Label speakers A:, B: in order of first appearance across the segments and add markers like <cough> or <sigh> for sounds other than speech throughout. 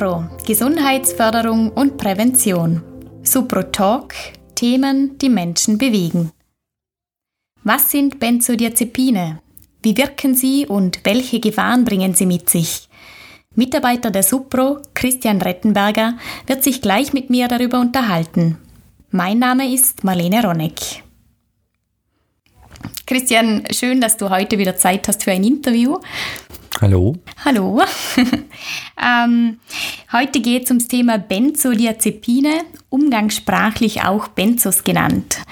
A: Supro, Gesundheitsförderung und Prävention. Supro Talk, Themen, die Menschen bewegen. Was sind Benzodiazepine? Wie wirken sie und welche Gefahren bringen sie mit sich? Mitarbeiter der Supro, Christian Rettenberger, wird sich gleich mit mir darüber unterhalten. Mein Name ist Marlene Ronneck. Christian, schön, dass du heute wieder Zeit hast für ein Interview.
B: Hallo.
A: Hallo. <laughs> ähm, heute geht es ums Thema Benzodiazepine, umgangssprachlich auch Benzos genannt.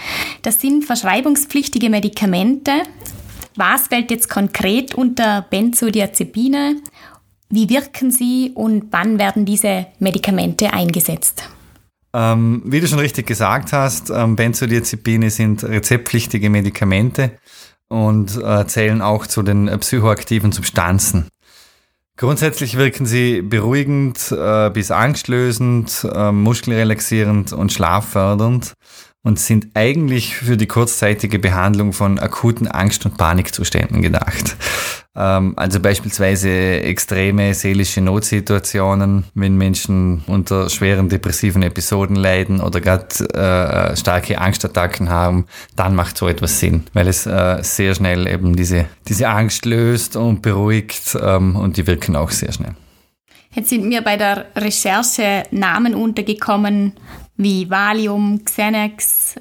A: Das sind verschreibungspflichtige Medikamente. Was fällt jetzt konkret unter Benzodiazepine? Wie wirken sie und wann werden diese Medikamente eingesetzt?
B: Ähm, wie du schon richtig gesagt hast, ähm, Benzodiazepine sind rezeptpflichtige Medikamente und äh, zählen auch zu den äh, psychoaktiven Substanzen. Grundsätzlich wirken sie beruhigend äh, bis angstlösend, äh, muskelrelaxierend und schlaffördernd und sind eigentlich für die kurzzeitige Behandlung von akuten Angst- und Panikzuständen gedacht. Ähm, also beispielsweise extreme seelische Notsituationen, wenn Menschen unter schweren depressiven Episoden leiden oder gerade äh, starke Angstattacken haben, dann macht so etwas Sinn, weil es äh, sehr schnell eben diese, diese Angst löst und beruhigt ähm, und die wirken auch sehr schnell.
A: Jetzt sind mir bei der Recherche Namen untergekommen wie Valium, Xanax,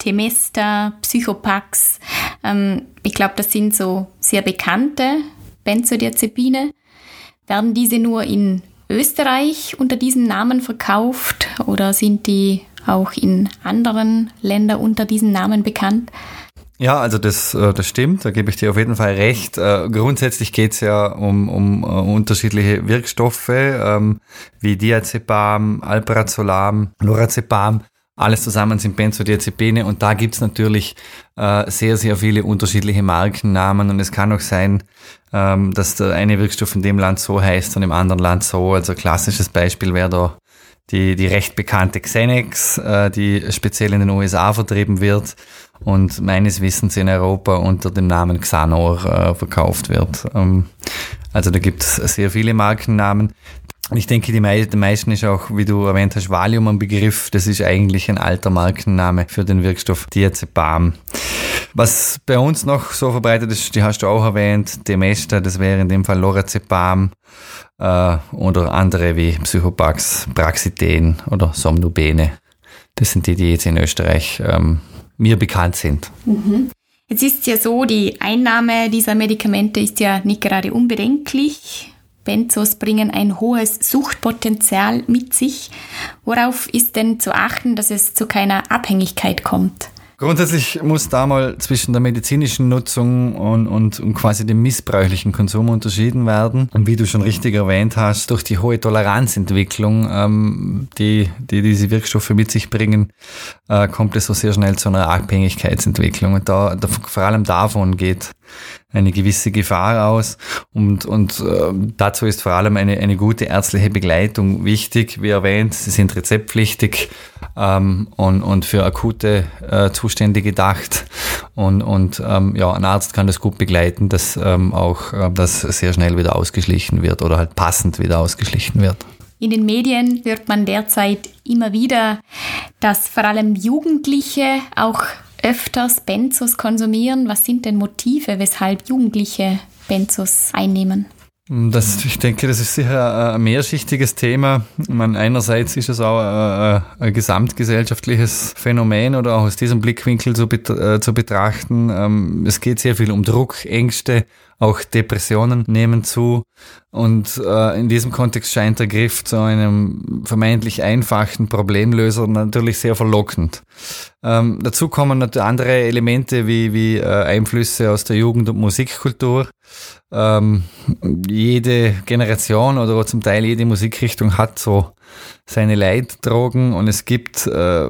A: Temesta, Psychopax. Ähm, ich glaube, das sind so sehr bekannte Benzodiazepine. Werden diese nur in Österreich unter diesem Namen verkauft oder sind die auch in anderen Ländern unter diesem Namen bekannt?
B: Ja, also das, äh, das stimmt, da gebe ich dir auf jeden Fall recht. Äh, grundsätzlich geht es ja um, um uh, unterschiedliche Wirkstoffe ähm, wie Diazepam, Alprazolam, Lorazepam. Alles zusammen sind Benzodiazepine und da gibt's natürlich äh, sehr, sehr viele unterschiedliche Markennamen und es kann auch sein, ähm, dass der eine Wirkstoff in dem Land so heißt und im anderen Land so. Also klassisches Beispiel wäre da die, die recht bekannte Xenex, äh, die speziell in den USA vertrieben wird und meines Wissens in Europa unter dem Namen Xanor äh, verkauft wird. Ähm, also da gibt es sehr viele Markennamen. Ich denke, die mei meisten ist auch, wie du erwähnt hast, Valium ein Begriff. Das ist eigentlich ein alter Markenname für den Wirkstoff Diazepam. Was bei uns noch so verbreitet ist, die hast du auch erwähnt, Demesta, das wäre in dem Fall Lorazepam äh, oder andere wie Psychopax, Praxiten oder Somnobene. Das sind die, die jetzt in Österreich ähm, mir bekannt sind.
A: Mhm. Jetzt ist es ja so, die Einnahme dieser Medikamente ist ja nicht gerade unbedenklich. Benzos bringen ein hohes Suchtpotenzial mit sich. Worauf ist denn zu achten, dass es zu keiner Abhängigkeit kommt?
B: Grundsätzlich muss da mal zwischen der medizinischen Nutzung und, und, und quasi dem missbräuchlichen Konsum unterschieden werden. Und wie du schon richtig erwähnt hast, durch die hohe Toleranzentwicklung, ähm, die, die diese Wirkstoffe mit sich bringen, äh, kommt es so sehr schnell zu einer Abhängigkeitsentwicklung. Und da, da vor allem davon geht eine gewisse Gefahr aus. Und, und äh, dazu ist vor allem eine, eine gute ärztliche Begleitung wichtig. Wie erwähnt, sie sind rezeptpflichtig ähm, und, und für akute äh, Zustände gedacht. Und, und ähm, ja, ein Arzt kann das gut begleiten, dass ähm, auch äh, das sehr schnell wieder ausgeschlichen wird oder halt passend wieder ausgeschlichen wird.
A: In den Medien hört man derzeit immer wieder, dass vor allem Jugendliche auch öfters Benzos konsumieren? Was sind denn Motive, weshalb Jugendliche Benzos einnehmen?
B: Das, ich denke, das ist sicher ein mehrschichtiges Thema. meine, einerseits ist es auch ein, ein, gesamtgesellschaftliches Phänomen oder auch aus diesem Blickwinkel zu, äh, zu betrachten. Ähm, es geht sehr viel um Druck, Ängste, auch Depressionen nehmen zu. Und äh, in diesem Kontext scheint der Griff zu einem vermeintlich einfachen Problemlöser natürlich sehr verlockend. Ähm, dazu kommen natürlich andere Elemente wie, wie äh, Einflüsse aus der Jugend- und Musikkultur. Ähm, jede Generation oder zum Teil jede Musikrichtung hat so seine Leitdrogen und es gibt äh,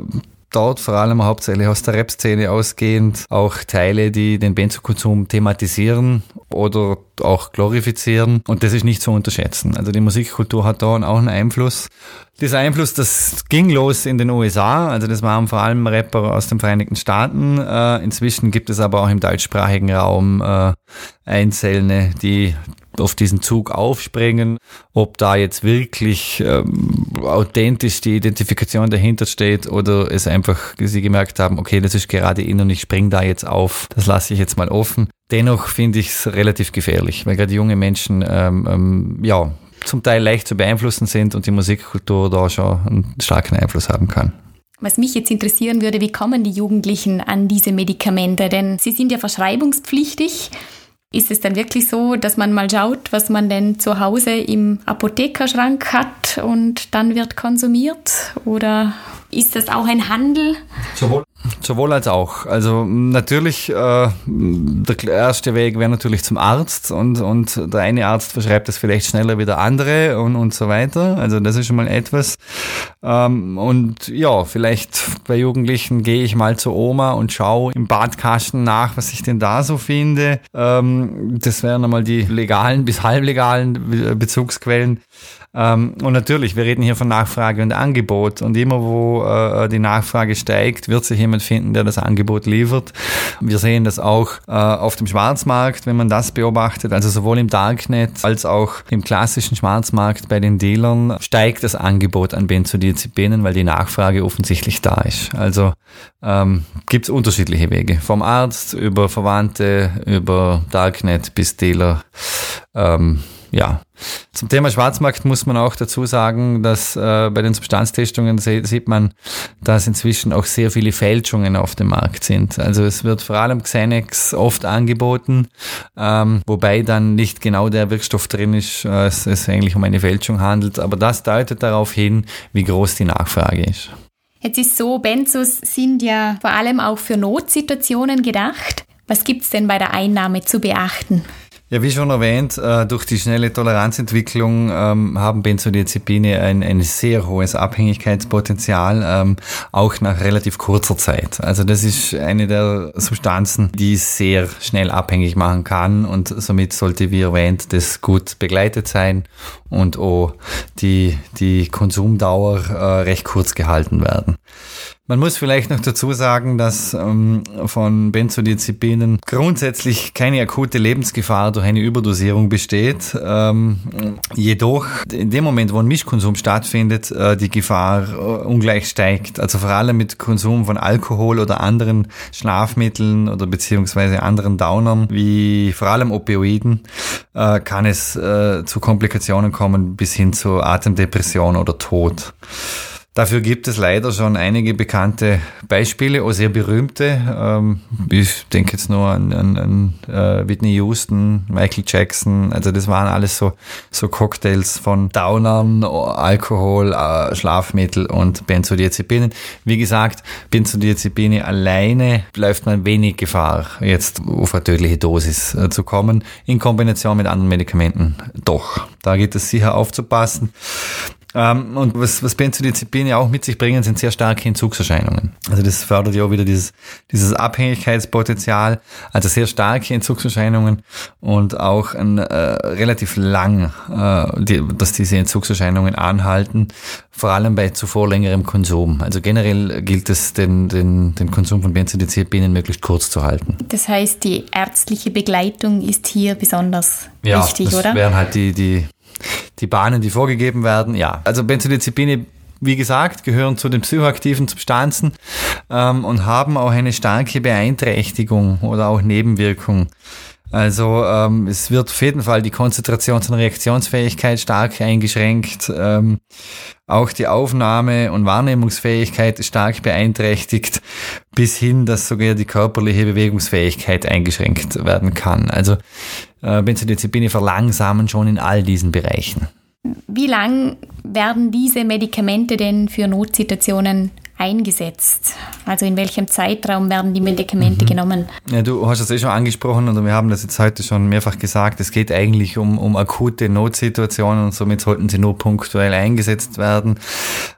B: dort vor allem hauptsächlich aus der Rap-Szene ausgehend auch Teile, die den Benzokonsum thematisieren oder auch glorifizieren. Und das ist nicht zu unterschätzen. Also die Musikkultur hat da auch einen Einfluss. Dieser Einfluss, das ging los in den USA. Also das waren vor allem Rapper aus den Vereinigten Staaten. Äh, inzwischen gibt es aber auch im deutschsprachigen Raum äh, Einzelne, die auf diesen Zug aufspringen. Ob da jetzt wirklich ähm, authentisch die Identifikation dahinter steht oder es einfach sie gemerkt haben, okay, das ist gerade in und ich spring da jetzt auf, das lasse ich jetzt mal offen. Dennoch finde ich es relativ gefährlich, weil gerade junge Menschen ähm, ähm, ja zum Teil leicht zu beeinflussen sind und die Musikkultur da schon einen starken Einfluss haben kann.
A: Was mich jetzt interessieren würde, wie kommen die Jugendlichen an diese Medikamente? Denn sie sind ja verschreibungspflichtig. Ist es dann wirklich so, dass man mal schaut, was man denn zu Hause im Apothekerschrank hat und dann wird konsumiert? Oder ist das auch ein Handel?
B: Sowohl Sowohl als auch. Also natürlich, äh, der erste Weg wäre natürlich zum Arzt und, und der eine Arzt verschreibt es vielleicht schneller wie der andere und, und so weiter. Also das ist schon mal etwas. Ähm, und ja, vielleicht bei Jugendlichen gehe ich mal zur Oma und schaue im Badkasten nach, was ich denn da so finde. Ähm, das wären einmal die legalen bis halblegalen Bezugsquellen. Ähm, und natürlich, wir reden hier von Nachfrage und Angebot. Und immer wo äh, die Nachfrage steigt, wird sich jemand finden, der das Angebot liefert. Wir sehen das auch äh, auf dem Schwarzmarkt, wenn man das beobachtet. Also sowohl im Darknet als auch im klassischen Schwarzmarkt bei den Dealern steigt das Angebot an Benzodiazepinen, weil die Nachfrage offensichtlich da ist. Also ähm, gibt es unterschiedliche Wege. Vom Arzt über Verwandte, über Darknet bis Dealer. Ähm, ja. Zum Thema Schwarzmarkt muss man auch dazu sagen, dass äh, bei den Substanztestungen sieht man, dass inzwischen auch sehr viele Fälschungen auf dem Markt sind. Also es wird vor allem Xenex oft angeboten, ähm, wobei dann nicht genau der Wirkstoff drin ist, äh, es, es eigentlich um eine Fälschung handelt. Aber das deutet darauf hin, wie groß die Nachfrage ist.
A: Jetzt ist so, Benzos sind ja vor allem auch für Notsituationen gedacht. Was gibt es denn bei der Einnahme zu beachten?
B: Ja, wie schon erwähnt, äh, durch die schnelle Toleranzentwicklung ähm, haben Benzodiazepine ein, ein sehr hohes Abhängigkeitspotenzial, ähm, auch nach relativ kurzer Zeit. Also das ist eine der Substanzen, die sehr schnell abhängig machen kann und somit sollte, wie erwähnt, das gut begleitet sein und auch die, die Konsumdauer äh, recht kurz gehalten werden. Man muss vielleicht noch dazu sagen, dass ähm, von Benzodiazepinen grundsätzlich keine akute Lebensgefahr durch eine Überdosierung besteht. Ähm, jedoch in dem Moment, wo ein Mischkonsum stattfindet, äh, die Gefahr äh, ungleich steigt. Also vor allem mit Konsum von Alkohol oder anderen Schlafmitteln oder beziehungsweise anderen Downern, wie vor allem Opioiden, äh, kann es äh, zu Komplikationen kommen bis hin zu Atemdepression oder Tod. Dafür gibt es leider schon einige bekannte Beispiele, auch sehr berühmte. Ähm, ich denke jetzt nur an, an, an äh, Whitney Houston, Michael Jackson. Also das waren alles so, so Cocktails von Downern, Alkohol, äh, Schlafmittel und Benzodiazepinen. Wie gesagt, Benzodiazepine alleine läuft man wenig Gefahr, jetzt auf eine tödliche Dosis äh, zu kommen. In Kombination mit anderen Medikamenten doch. Da geht es sicher aufzupassen. Ähm, und was, was Benzodiazepine auch mit sich bringen, sind sehr starke Entzugserscheinungen. Also das fördert ja auch wieder dieses, dieses Abhängigkeitspotenzial, also sehr starke Entzugserscheinungen und auch ein, äh, relativ lang, äh, die, dass diese Entzugserscheinungen anhalten, vor allem bei zuvor längerem Konsum. Also generell gilt es, den, den, den Konsum von Benzodiazepinen möglichst kurz zu halten.
A: Das heißt, die ärztliche Begleitung ist hier besonders
B: ja,
A: wichtig,
B: das
A: oder?
B: Ja, wären halt die, die die Bahnen, die vorgegeben werden. Ja, also Benzodiazepine wie gesagt, gehören zu den psychoaktiven Substanzen ähm, und haben auch eine starke Beeinträchtigung oder auch Nebenwirkung. Also ähm, es wird auf jeden Fall die Konzentrations- und Reaktionsfähigkeit stark eingeschränkt. Ähm, auch die Aufnahme- und Wahrnehmungsfähigkeit ist stark beeinträchtigt, bis hin, dass sogar die körperliche Bewegungsfähigkeit eingeschränkt werden kann. Also äh, Benzodiazepine verlangsamen schon in all diesen Bereichen.
A: Wie lang werden diese Medikamente denn für Notsituationen eingesetzt? Also in welchem Zeitraum werden die Medikamente mhm. genommen?
B: Ja, du hast das eh schon angesprochen und wir haben das jetzt heute schon mehrfach gesagt. Es geht eigentlich um, um akute Notsituationen und somit sollten sie nur punktuell eingesetzt werden.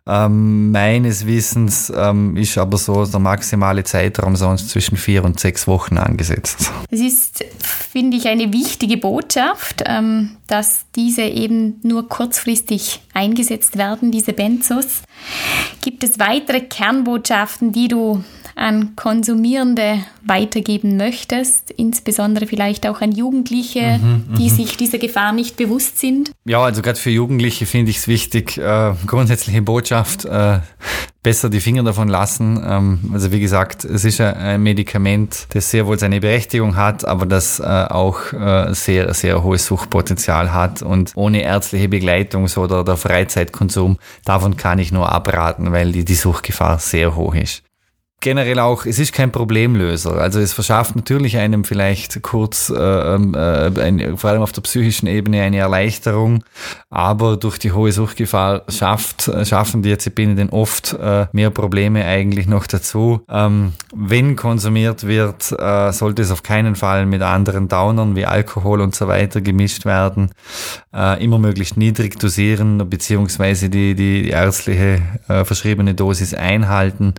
B: Ähm, meines Wissens ähm, ist aber so der maximale Zeitraum sonst zwischen vier und sechs Wochen angesetzt.
A: Es ist, finde ich, eine wichtige Botschaft, ähm, dass diese eben nur kurzfristig eingesetzt werden, diese Benzos. Gibt es weitere Kernbotschaften, die du an Konsumierende weitergeben möchtest, insbesondere vielleicht auch an Jugendliche, mhm, die mhm. sich dieser Gefahr nicht bewusst sind?
B: Ja, also gerade für Jugendliche finde ich es wichtig, äh, grundsätzliche Botschaft, äh, besser die Finger davon lassen. Ähm, also wie gesagt, es ist ein Medikament, das sehr wohl seine Berechtigung hat, aber das äh, auch äh, sehr, sehr hohes Suchtpotenzial hat und ohne ärztliche Begleitung oder der Freizeitkonsum, davon kann ich nur abraten, weil die, die Suchtgefahr sehr hoch ist generell auch, es ist kein Problemlöser. Also es verschafft natürlich einem vielleicht kurz, äh, ähm, äh, ein, vor allem auf der psychischen Ebene, eine Erleichterung, aber durch die hohe Suchtgefahr schafft, äh, schaffen die Diazepine denn oft äh, mehr Probleme eigentlich noch dazu. Ähm, wenn konsumiert wird, äh, sollte es auf keinen Fall mit anderen Downern wie Alkohol und so weiter gemischt werden. Immer möglichst niedrig dosieren, beziehungsweise die, die, die ärztliche verschriebene Dosis einhalten.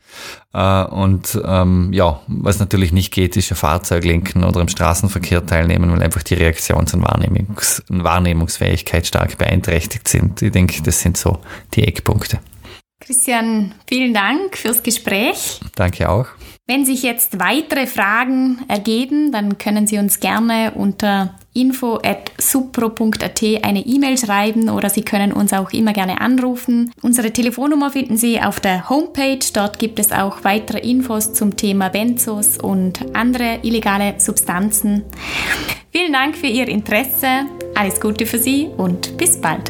B: Und ähm, ja, was natürlich nicht geht, ist ein Fahrzeug lenken oder im Straßenverkehr teilnehmen, weil einfach die Reaktions- und Wahrnehmungs Wahrnehmungsfähigkeit stark beeinträchtigt sind. Ich denke, das sind so die Eckpunkte.
A: Christian, vielen Dank fürs Gespräch.
B: Danke auch.
A: Wenn sich jetzt weitere Fragen ergeben, dann können Sie uns gerne unter info.supro.at eine E-Mail schreiben oder Sie können uns auch immer gerne anrufen. Unsere Telefonnummer finden Sie auf der Homepage. Dort gibt es auch weitere Infos zum Thema Benzos und andere illegale Substanzen. Vielen Dank für Ihr Interesse. Alles Gute für Sie und bis bald.